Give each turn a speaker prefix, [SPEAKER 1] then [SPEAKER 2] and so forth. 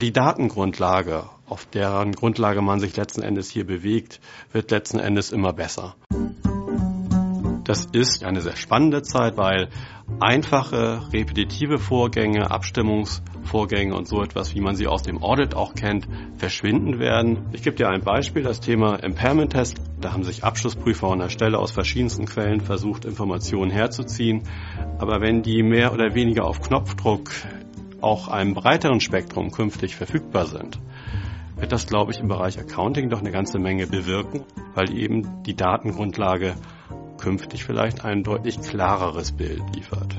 [SPEAKER 1] Die Datengrundlage, auf deren Grundlage man sich letzten Endes hier bewegt, wird letzten Endes immer besser. Das ist eine sehr spannende Zeit, weil einfache, repetitive Vorgänge, Abstimmungsvorgänge und so etwas, wie man sie aus dem Audit auch kennt, verschwinden werden. Ich gebe dir ein Beispiel, das Thema Impairment Test. Da haben sich Abschlussprüfer an der Stelle aus verschiedensten Quellen versucht, Informationen herzuziehen. Aber wenn die mehr oder weniger auf Knopfdruck auch einem breiteren Spektrum künftig verfügbar sind, wird das, glaube ich, im Bereich Accounting doch eine ganze Menge bewirken, weil eben die Datengrundlage künftig vielleicht ein deutlich klareres Bild liefert.